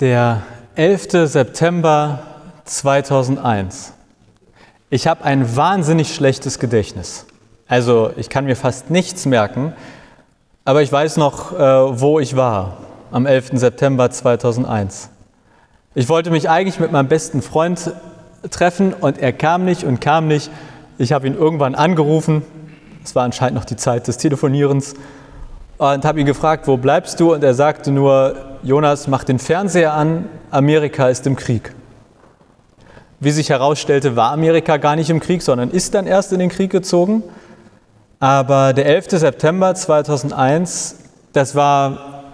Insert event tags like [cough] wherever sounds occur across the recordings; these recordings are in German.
Der 11. September 2001. Ich habe ein wahnsinnig schlechtes Gedächtnis. Also ich kann mir fast nichts merken, aber ich weiß noch, äh, wo ich war am 11. September 2001. Ich wollte mich eigentlich mit meinem besten Freund treffen und er kam nicht und kam nicht. Ich habe ihn irgendwann angerufen. Es war anscheinend noch die Zeit des Telefonierens und habe ihn gefragt, wo bleibst du? Und er sagte nur, Jonas, mach den Fernseher an, Amerika ist im Krieg. Wie sich herausstellte, war Amerika gar nicht im Krieg, sondern ist dann erst in den Krieg gezogen. Aber der 11. September 2001, das war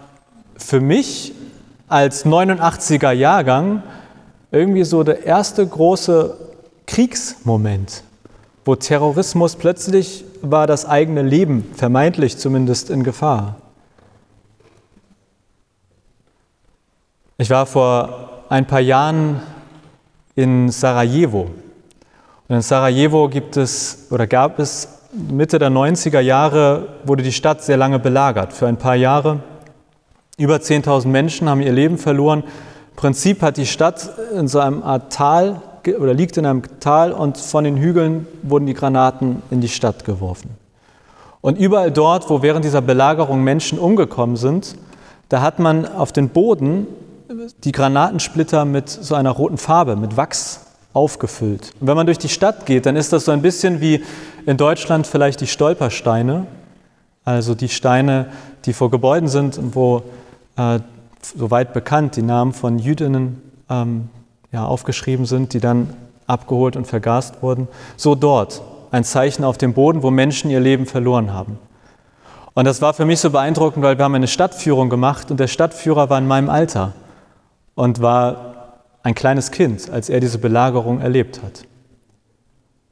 für mich als 89er Jahrgang irgendwie so der erste große Kriegsmoment, wo Terrorismus plötzlich war das eigene Leben, vermeintlich zumindest, in Gefahr. Ich war vor ein paar Jahren in Sarajevo. Und in Sarajevo gibt es oder gab es Mitte der 90er Jahre, wurde die Stadt sehr lange belagert. Für ein paar Jahre. Über 10.000 Menschen haben ihr Leben verloren. Im Prinzip hat die Stadt in so einem Art Tal oder liegt in einem Tal und von den Hügeln wurden die Granaten in die Stadt geworfen. Und überall dort, wo während dieser Belagerung Menschen umgekommen sind, da hat man auf den Boden die Granatensplitter mit so einer roten Farbe, mit Wachs aufgefüllt. Und wenn man durch die Stadt geht, dann ist das so ein bisschen wie in Deutschland vielleicht die Stolpersteine, also die Steine, die vor Gebäuden sind und wo, äh, soweit bekannt, die Namen von Jüdinnen ähm, ja, aufgeschrieben sind, die dann abgeholt und vergast wurden. So dort ein Zeichen auf dem Boden, wo Menschen ihr Leben verloren haben. Und das war für mich so beeindruckend, weil wir haben eine Stadtführung gemacht und der Stadtführer war in meinem Alter und war ein kleines Kind, als er diese Belagerung erlebt hat.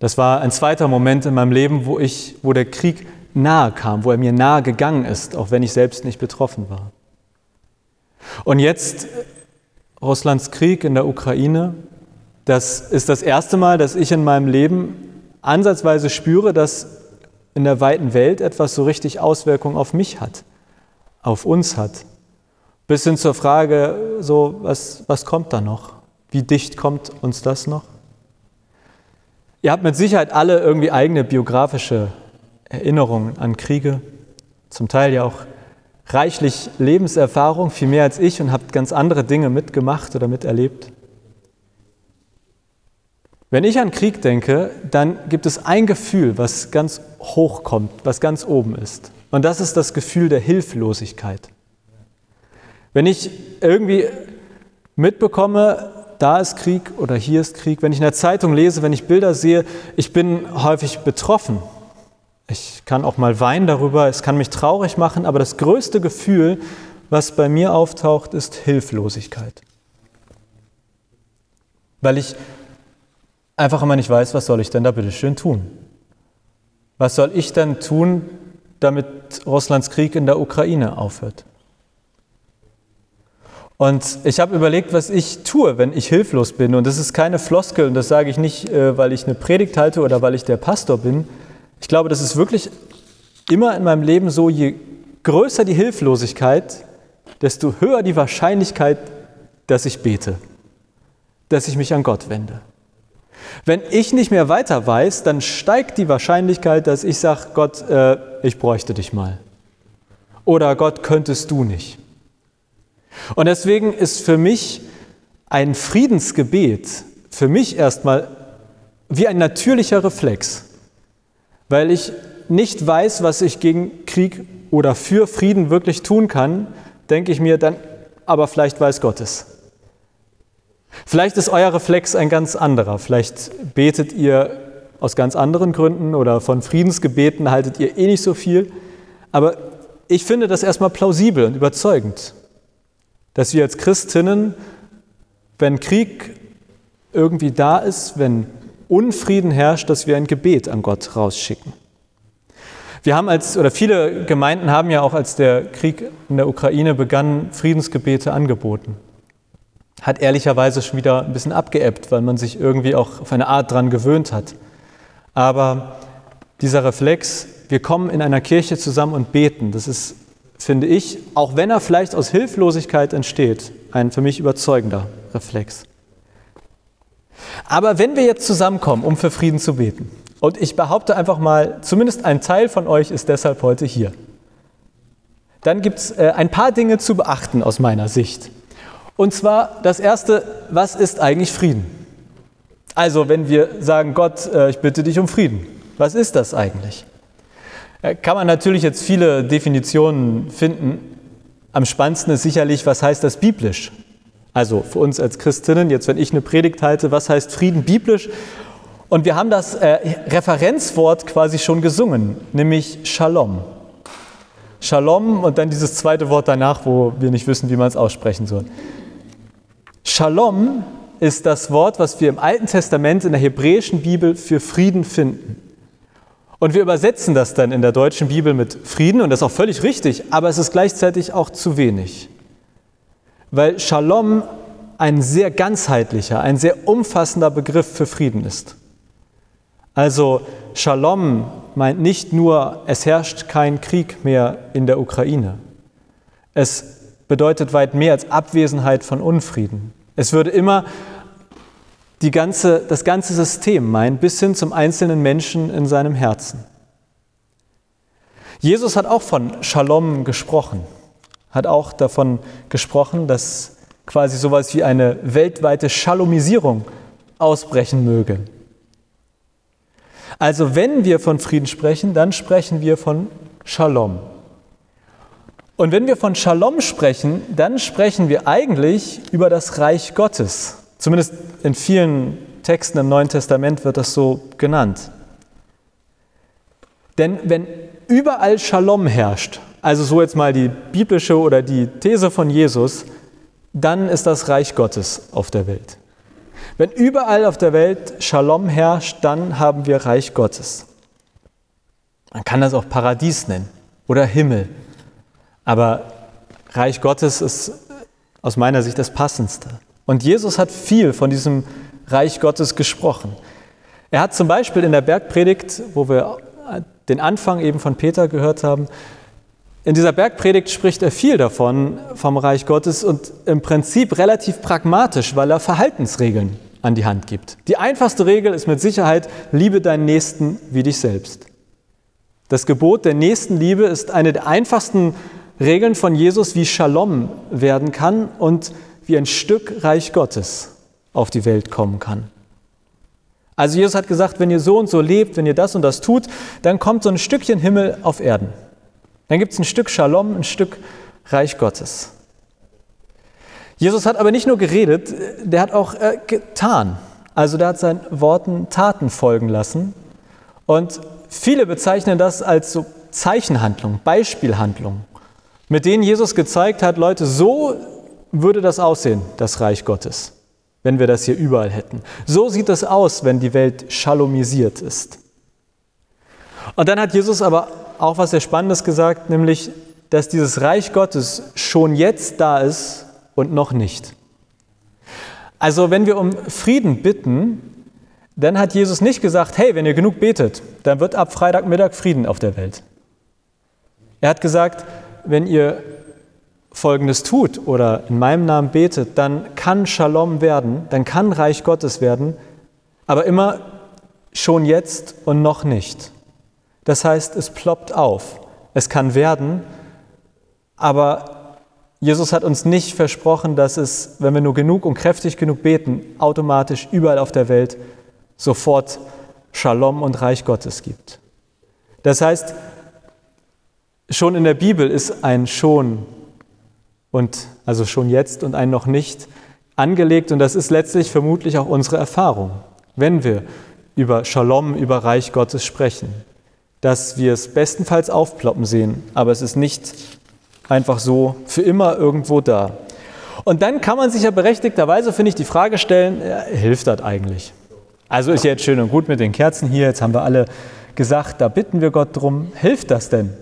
Das war ein zweiter Moment in meinem Leben, wo, ich, wo der Krieg nahe kam, wo er mir nahe gegangen ist, auch wenn ich selbst nicht betroffen war. Und jetzt Russlands Krieg in der Ukraine, das ist das erste Mal, dass ich in meinem Leben ansatzweise spüre, dass in der weiten Welt etwas so richtig Auswirkungen auf mich hat, auf uns hat. Bis hin zur Frage, so, was, was kommt da noch? Wie dicht kommt uns das noch? Ihr habt mit Sicherheit alle irgendwie eigene biografische Erinnerungen an Kriege, zum Teil ja auch reichlich Lebenserfahrung, viel mehr als ich und habt ganz andere Dinge mitgemacht oder miterlebt. Wenn ich an Krieg denke, dann gibt es ein Gefühl, was ganz hoch kommt, was ganz oben ist. Und das ist das Gefühl der Hilflosigkeit. Wenn ich irgendwie mitbekomme, da ist Krieg oder hier ist Krieg, wenn ich in der Zeitung lese, wenn ich Bilder sehe, ich bin häufig betroffen. Ich kann auch mal weinen darüber, es kann mich traurig machen, aber das größte Gefühl, was bei mir auftaucht, ist Hilflosigkeit. Weil ich einfach immer nicht weiß, was soll ich denn da bitte schön tun? Was soll ich denn tun, damit Russlands Krieg in der Ukraine aufhört? Und ich habe überlegt, was ich tue, wenn ich hilflos bin. Und das ist keine Floskel und das sage ich nicht, äh, weil ich eine Predigt halte oder weil ich der Pastor bin. Ich glaube, das ist wirklich immer in meinem Leben so, je größer die Hilflosigkeit, desto höher die Wahrscheinlichkeit, dass ich bete, dass ich mich an Gott wende. Wenn ich nicht mehr weiter weiß, dann steigt die Wahrscheinlichkeit, dass ich sage, Gott, äh, ich bräuchte dich mal. Oder Gott, könntest du nicht. Und deswegen ist für mich ein Friedensgebet, für mich erstmal wie ein natürlicher Reflex, weil ich nicht weiß, was ich gegen Krieg oder für Frieden wirklich tun kann, denke ich mir dann, aber vielleicht weiß Gott es. Vielleicht ist euer Reflex ein ganz anderer. Vielleicht betet ihr aus ganz anderen Gründen oder von Friedensgebeten haltet ihr eh nicht so viel. Aber ich finde das erstmal plausibel und überzeugend, dass wir als Christinnen, wenn Krieg irgendwie da ist, wenn Unfrieden herrscht, dass wir ein Gebet an Gott rausschicken. Wir haben als, oder viele Gemeinden haben ja auch, als der Krieg in der Ukraine begann, Friedensgebete angeboten hat ehrlicherweise schon wieder ein bisschen abgeebbt, weil man sich irgendwie auch auf eine Art dran gewöhnt hat. Aber dieser Reflex, wir kommen in einer Kirche zusammen und beten, das ist finde ich, auch wenn er vielleicht aus Hilflosigkeit entsteht, ein für mich überzeugender Reflex. Aber wenn wir jetzt zusammenkommen, um für Frieden zu beten, und ich behaupte einfach mal, zumindest ein Teil von euch ist deshalb heute hier, dann gibt es äh, ein paar Dinge zu beachten aus meiner Sicht. Und zwar das Erste, was ist eigentlich Frieden? Also wenn wir sagen, Gott, äh, ich bitte dich um Frieden, was ist das eigentlich? Äh, kann man natürlich jetzt viele Definitionen finden. Am spannendsten ist sicherlich, was heißt das biblisch? Also für uns als Christinnen, jetzt wenn ich eine Predigt halte, was heißt Frieden biblisch? Und wir haben das äh, Referenzwort quasi schon gesungen, nämlich Shalom. Shalom und dann dieses zweite Wort danach, wo wir nicht wissen, wie man es aussprechen soll. Shalom ist das Wort, was wir im Alten Testament in der hebräischen Bibel für Frieden finden. Und wir übersetzen das dann in der deutschen Bibel mit Frieden und das ist auch völlig richtig, aber es ist gleichzeitig auch zu wenig. Weil Shalom ein sehr ganzheitlicher, ein sehr umfassender Begriff für Frieden ist. Also Shalom meint nicht nur, es herrscht kein Krieg mehr in der Ukraine. Es bedeutet weit mehr als Abwesenheit von Unfrieden. Es würde immer die ganze, das ganze System meinen, bis hin zum einzelnen Menschen in seinem Herzen. Jesus hat auch von Shalom gesprochen, hat auch davon gesprochen, dass quasi sowas wie eine weltweite Shalomisierung ausbrechen möge. Also wenn wir von Frieden sprechen, dann sprechen wir von Shalom. Und wenn wir von Shalom sprechen, dann sprechen wir eigentlich über das Reich Gottes. Zumindest in vielen Texten im Neuen Testament wird das so genannt. Denn wenn überall Shalom herrscht, also so jetzt mal die biblische oder die These von Jesus, dann ist das Reich Gottes auf der Welt. Wenn überall auf der Welt Shalom herrscht, dann haben wir Reich Gottes. Man kann das auch Paradies nennen oder Himmel. Aber Reich Gottes ist aus meiner Sicht das Passendste. Und Jesus hat viel von diesem Reich Gottes gesprochen. Er hat zum Beispiel in der Bergpredigt, wo wir den Anfang eben von Peter gehört haben, in dieser Bergpredigt spricht er viel davon, vom Reich Gottes und im Prinzip relativ pragmatisch, weil er Verhaltensregeln an die Hand gibt. Die einfachste Regel ist mit Sicherheit, liebe deinen Nächsten wie dich selbst. Das Gebot der Nächstenliebe ist eine der einfachsten Regeln von Jesus, wie Shalom werden kann und wie ein Stück Reich Gottes auf die Welt kommen kann. Also Jesus hat gesagt, wenn ihr so und so lebt, wenn ihr das und das tut, dann kommt so ein Stückchen Himmel auf Erden. Dann gibt es ein Stück Shalom, ein Stück Reich Gottes. Jesus hat aber nicht nur geredet, der hat auch äh, getan. Also der hat seinen Worten Taten folgen lassen. Und viele bezeichnen das als so Zeichenhandlung, Beispielhandlung, mit denen Jesus gezeigt hat, Leute, so würde das aussehen, das Reich Gottes, wenn wir das hier überall hätten. So sieht es aus, wenn die Welt schalomisiert ist. Und dann hat Jesus aber auch was sehr Spannendes gesagt, nämlich, dass dieses Reich Gottes schon jetzt da ist und noch nicht. Also wenn wir um Frieden bitten, dann hat Jesus nicht gesagt, hey, wenn ihr genug betet, dann wird ab Freitagmittag Frieden auf der Welt. Er hat gesagt, wenn ihr Folgendes tut oder in meinem Namen betet, dann kann Shalom werden, dann kann Reich Gottes werden, aber immer schon jetzt und noch nicht. Das heißt, es ploppt auf. Es kann werden, aber Jesus hat uns nicht versprochen, dass es, wenn wir nur genug und kräftig genug beten, automatisch überall auf der Welt sofort Shalom und Reich Gottes gibt. Das heißt, schon in der Bibel ist ein schon und also schon jetzt und ein noch nicht angelegt und das ist letztlich vermutlich auch unsere Erfahrung, wenn wir über Shalom, über Reich Gottes sprechen dass wir es bestenfalls aufploppen sehen, aber es ist nicht einfach so für immer irgendwo da. Und dann kann man sich ja berechtigterweise, finde ich, die Frage stellen, ja, hilft das eigentlich? Also ist jetzt schön und gut mit den Kerzen hier, jetzt haben wir alle gesagt, da bitten wir Gott drum, hilft das denn?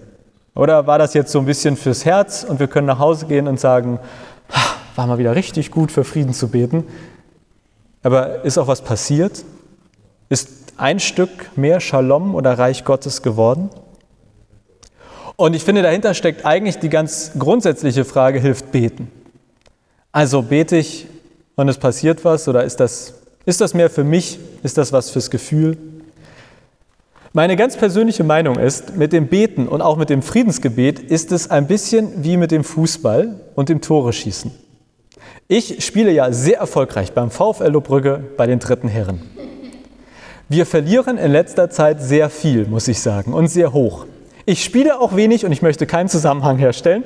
Oder war das jetzt so ein bisschen fürs Herz und wir können nach Hause gehen und sagen, war mal wieder richtig gut für Frieden zu beten, aber ist auch was passiert? Ist ein Stück mehr Shalom oder Reich Gottes geworden? Und ich finde, dahinter steckt eigentlich die ganz grundsätzliche Frage, hilft beten? Also bete ich und es passiert was oder ist das, ist das mehr für mich? Ist das was fürs Gefühl? Meine ganz persönliche Meinung ist, mit dem Beten und auch mit dem Friedensgebet ist es ein bisschen wie mit dem Fußball und dem Tore schießen. Ich spiele ja sehr erfolgreich beim VfL Lobrügge bei den dritten Herren. Wir verlieren in letzter Zeit sehr viel, muss ich sagen, und sehr hoch. Ich spiele auch wenig und ich möchte keinen Zusammenhang herstellen.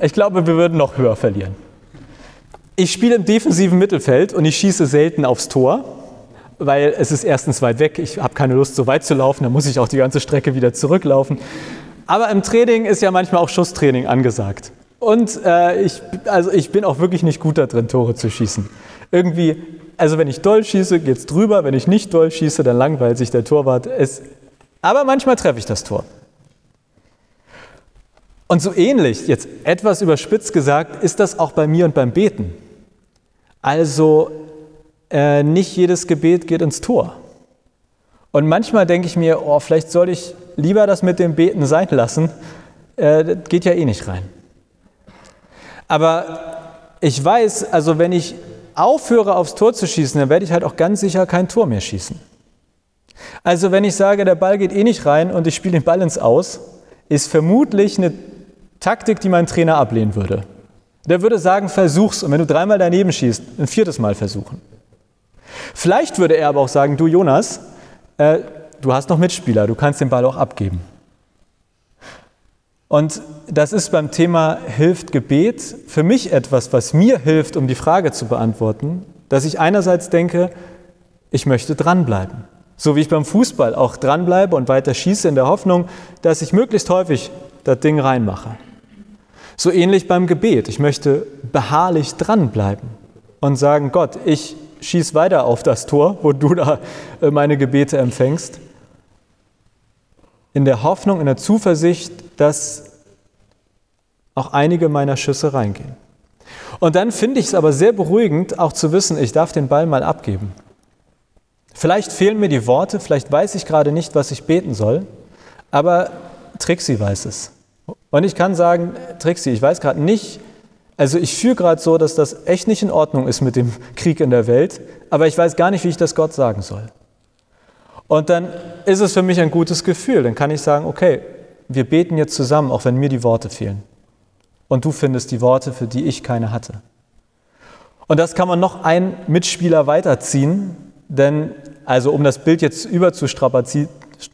Ich glaube, wir würden noch höher verlieren. Ich spiele im defensiven Mittelfeld und ich schieße selten aufs Tor weil es ist erstens weit weg, ich habe keine Lust, so weit zu laufen, dann muss ich auch die ganze Strecke wieder zurücklaufen. Aber im Training ist ja manchmal auch Schusstraining angesagt. Und äh, ich, also ich bin auch wirklich nicht gut da drin, Tore zu schießen. Irgendwie, also wenn ich doll schieße, geht es drüber, wenn ich nicht doll schieße, dann langweilt sich der Torwart. Es, aber manchmal treffe ich das Tor. Und so ähnlich, jetzt etwas überspitzt gesagt, ist das auch bei mir und beim Beten. Also äh, nicht jedes Gebet geht ins Tor. Und manchmal denke ich mir, oh, vielleicht soll ich lieber das mit dem Beten sein lassen. Äh, das geht ja eh nicht rein. Aber ich weiß, also wenn ich aufhöre, aufs Tor zu schießen, dann werde ich halt auch ganz sicher kein Tor mehr schießen. Also wenn ich sage, der Ball geht eh nicht rein und ich spiele den Ball ins Aus, ist vermutlich eine Taktik, die mein Trainer ablehnen würde. Der würde sagen, versuch's und wenn du dreimal daneben schießt, ein viertes Mal versuchen. Vielleicht würde er aber auch sagen, du Jonas, äh, du hast noch Mitspieler, du kannst den Ball auch abgeben. Und das ist beim Thema hilft Gebet für mich etwas, was mir hilft, um die Frage zu beantworten, dass ich einerseits denke, ich möchte dranbleiben. So wie ich beim Fußball auch dranbleibe und weiter schieße in der Hoffnung, dass ich möglichst häufig das Ding reinmache. So ähnlich beim Gebet. Ich möchte beharrlich dranbleiben und sagen, Gott, ich schieß weiter auf das Tor, wo du da äh, meine Gebete empfängst. In der Hoffnung, in der Zuversicht, dass auch einige meiner Schüsse reingehen. Und dann finde ich es aber sehr beruhigend, auch zu wissen, ich darf den Ball mal abgeben. Vielleicht fehlen mir die Worte, vielleicht weiß ich gerade nicht, was ich beten soll, aber Trixie weiß es. Und ich kann sagen, Trixie, ich weiß gerade nicht, also ich fühle gerade so, dass das echt nicht in Ordnung ist mit dem [laughs] Krieg in der Welt, aber ich weiß gar nicht, wie ich das Gott sagen soll. Und dann ist es für mich ein gutes Gefühl. Dann kann ich sagen, okay, wir beten jetzt zusammen, auch wenn mir die Worte fehlen. Und du findest die Worte, für die ich keine hatte. Und das kann man noch einen Mitspieler weiterziehen, denn, also um das Bild jetzt überzustrapazieren,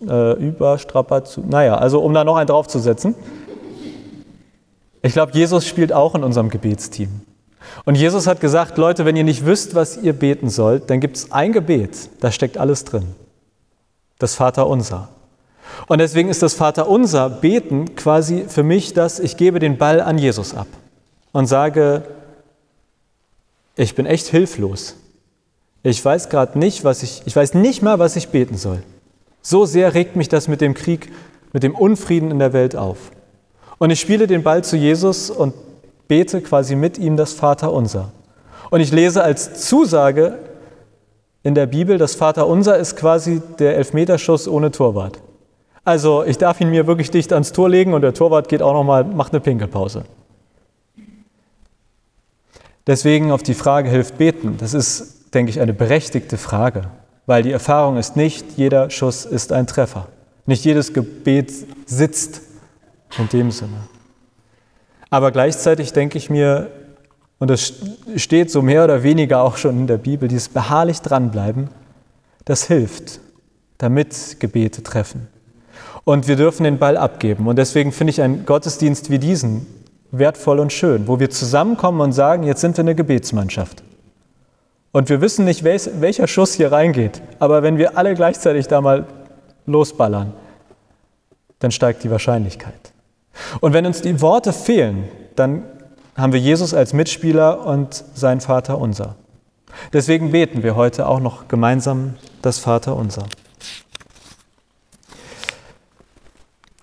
äh, überstrapazieren, naja, also um da noch einen draufzusetzen, ich glaube, Jesus spielt auch in unserem Gebetsteam. Und Jesus hat gesagt, Leute, wenn ihr nicht wisst, was ihr beten sollt, dann gibt es ein Gebet, da steckt alles drin. Das Vaterunser. Und deswegen ist das Vaterunser Beten quasi für mich dass ich gebe den Ball an Jesus ab und sage, ich bin echt hilflos. Ich weiß gerade nicht, was ich, ich weiß nicht mal, was ich beten soll. So sehr regt mich das mit dem Krieg, mit dem Unfrieden in der Welt auf. Und ich spiele den Ball zu Jesus und bete quasi mit ihm das Vaterunser. Und ich lese als Zusage in der Bibel, das Vaterunser ist quasi der Elfmeterschuss ohne Torwart. Also ich darf ihn mir wirklich dicht ans Tor legen und der Torwart geht auch nochmal, macht eine Pinkelpause. Deswegen auf die Frage hilft beten. Das ist, denke ich, eine berechtigte Frage, weil die Erfahrung ist nicht, jeder Schuss ist ein Treffer. Nicht jedes Gebet sitzt in dem Sinne. Aber gleichzeitig denke ich mir, und das steht so mehr oder weniger auch schon in der Bibel, dieses beharrlich dranbleiben, das hilft, damit Gebete treffen. Und wir dürfen den Ball abgeben. Und deswegen finde ich einen Gottesdienst wie diesen wertvoll und schön, wo wir zusammenkommen und sagen, jetzt sind wir eine Gebetsmannschaft. Und wir wissen nicht, welcher Schuss hier reingeht, aber wenn wir alle gleichzeitig da mal losballern, dann steigt die Wahrscheinlichkeit. Und wenn uns die Worte fehlen, dann haben wir Jesus als Mitspieler und sein Vater unser. Deswegen beten wir heute auch noch gemeinsam das Vater unser.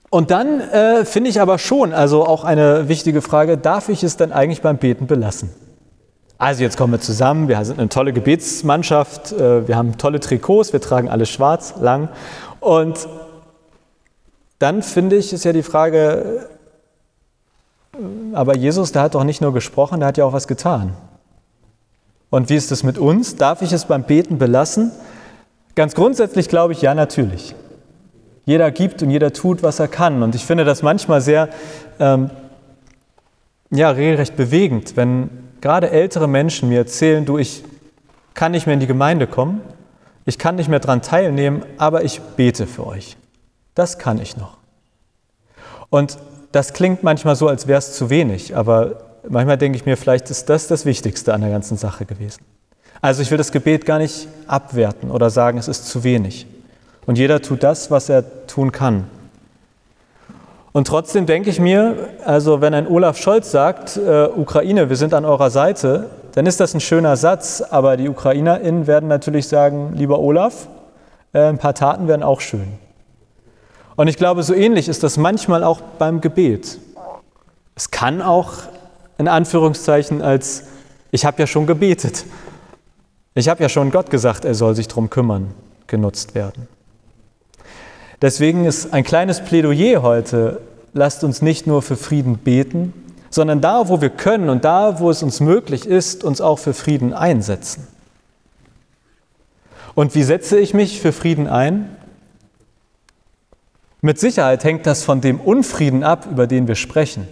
Und dann äh, finde ich aber schon, also auch eine wichtige Frage, darf ich es denn eigentlich beim Beten belassen? Also jetzt kommen wir zusammen, wir sind eine tolle Gebetsmannschaft, äh, wir haben tolle Trikots, wir tragen alle schwarz, lang und dann finde ich, ist ja die Frage, aber Jesus, der hat doch nicht nur gesprochen, der hat ja auch was getan. Und wie ist es mit uns? Darf ich es beim Beten belassen? Ganz grundsätzlich glaube ich, ja, natürlich. Jeder gibt und jeder tut, was er kann. Und ich finde das manchmal sehr, ähm, ja, regelrecht bewegend, wenn gerade ältere Menschen mir erzählen, du, ich kann nicht mehr in die Gemeinde kommen, ich kann nicht mehr daran teilnehmen, aber ich bete für euch. Das kann ich noch. Und das klingt manchmal so, als wäre es zu wenig, aber manchmal denke ich mir, vielleicht ist das das Wichtigste an der ganzen Sache gewesen. Also ich will das Gebet gar nicht abwerten oder sagen, es ist zu wenig. Und jeder tut das, was er tun kann. Und trotzdem denke ich mir, also wenn ein Olaf Scholz sagt, äh, Ukraine, wir sind an eurer Seite, dann ist das ein schöner Satz, aber die UkrainerInnen werden natürlich sagen, lieber Olaf, äh, ein paar Taten wären auch schön. Und ich glaube, so ähnlich ist das manchmal auch beim Gebet. Es kann auch in Anführungszeichen als, ich habe ja schon gebetet, ich habe ja schon Gott gesagt, er soll sich darum kümmern, genutzt werden. Deswegen ist ein kleines Plädoyer heute, lasst uns nicht nur für Frieden beten, sondern da, wo wir können und da, wo es uns möglich ist, uns auch für Frieden einsetzen. Und wie setze ich mich für Frieden ein? Mit Sicherheit hängt das von dem Unfrieden ab, über den wir sprechen.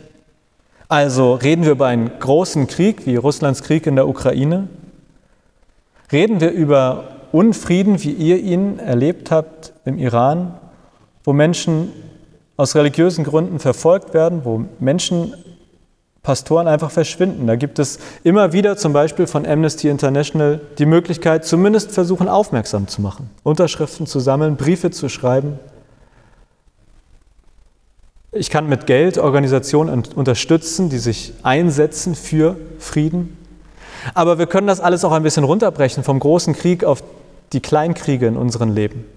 Also reden wir über einen großen Krieg wie Russlands Krieg in der Ukraine? Reden wir über Unfrieden, wie ihr ihn erlebt habt im Iran, wo Menschen aus religiösen Gründen verfolgt werden, wo Menschen, Pastoren einfach verschwinden. Da gibt es immer wieder zum Beispiel von Amnesty International die Möglichkeit, zumindest versuchen aufmerksam zu machen, Unterschriften zu sammeln, Briefe zu schreiben. Ich kann mit Geld Organisationen unterstützen, die sich einsetzen für Frieden. Aber wir können das alles auch ein bisschen runterbrechen vom großen Krieg auf die Kleinkriege in unserem Leben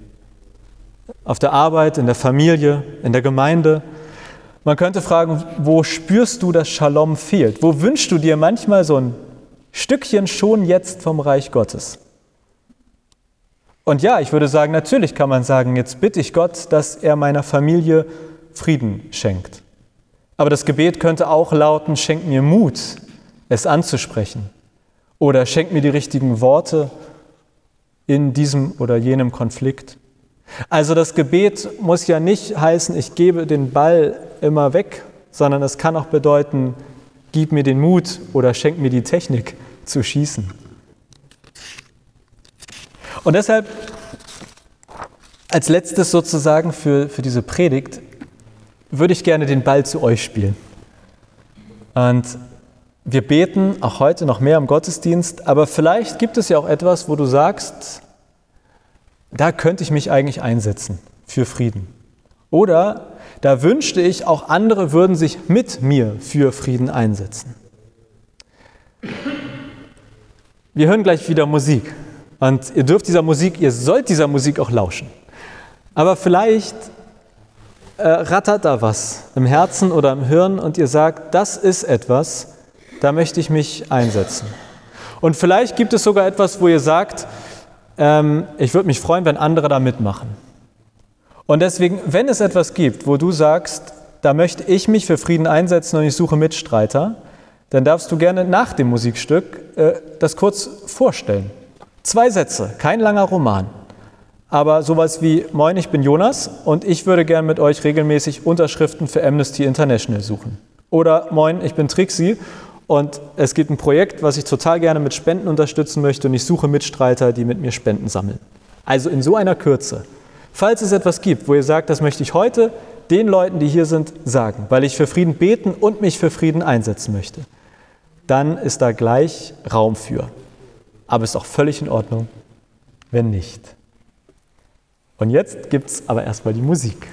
auf der Arbeit, in der Familie, in der Gemeinde. Man könnte fragen, wo spürst du, dass Shalom fehlt? Wo wünschst du dir manchmal so ein Stückchen schon jetzt vom Reich Gottes? Und ja, ich würde sagen, natürlich kann man sagen, jetzt bitte ich Gott, dass er meiner Familie Frieden schenkt. Aber das Gebet könnte auch lauten, schenk mir Mut, es anzusprechen. Oder schenk mir die richtigen Worte in diesem oder jenem Konflikt. Also das Gebet muss ja nicht heißen, ich gebe den Ball immer weg, sondern es kann auch bedeuten, gib mir den Mut oder schenk mir die Technik zu schießen. Und deshalb als letztes sozusagen für, für diese Predigt würde ich gerne den Ball zu euch spielen. Und wir beten auch heute noch mehr im Gottesdienst, aber vielleicht gibt es ja auch etwas, wo du sagst, da könnte ich mich eigentlich einsetzen für Frieden. Oder da wünschte ich, auch andere würden sich mit mir für Frieden einsetzen. Wir hören gleich wieder Musik. Und ihr dürft dieser Musik, ihr sollt dieser Musik auch lauschen. Aber vielleicht äh, rattert da was im Herzen oder im Hirn und ihr sagt, das ist etwas, da möchte ich mich einsetzen. Und vielleicht gibt es sogar etwas, wo ihr sagt, ähm, ich würde mich freuen, wenn andere da mitmachen. Und deswegen, wenn es etwas gibt, wo du sagst, da möchte ich mich für Frieden einsetzen und ich suche Mitstreiter, dann darfst du gerne nach dem Musikstück äh, das kurz vorstellen. Zwei Sätze, kein langer Roman, aber sowas wie Moin, ich bin Jonas und ich würde gerne mit euch regelmäßig Unterschriften für Amnesty International suchen. Oder Moin, ich bin Trixie und es gibt ein Projekt, was ich total gerne mit Spenden unterstützen möchte und ich suche Mitstreiter, die mit mir Spenden sammeln. Also in so einer Kürze. Falls es etwas gibt, wo ihr sagt, das möchte ich heute den Leuten, die hier sind, sagen, weil ich für Frieden beten und mich für Frieden einsetzen möchte, dann ist da gleich Raum für. Aber ist auch völlig in Ordnung, wenn nicht. Und jetzt gibt es aber erstmal die Musik.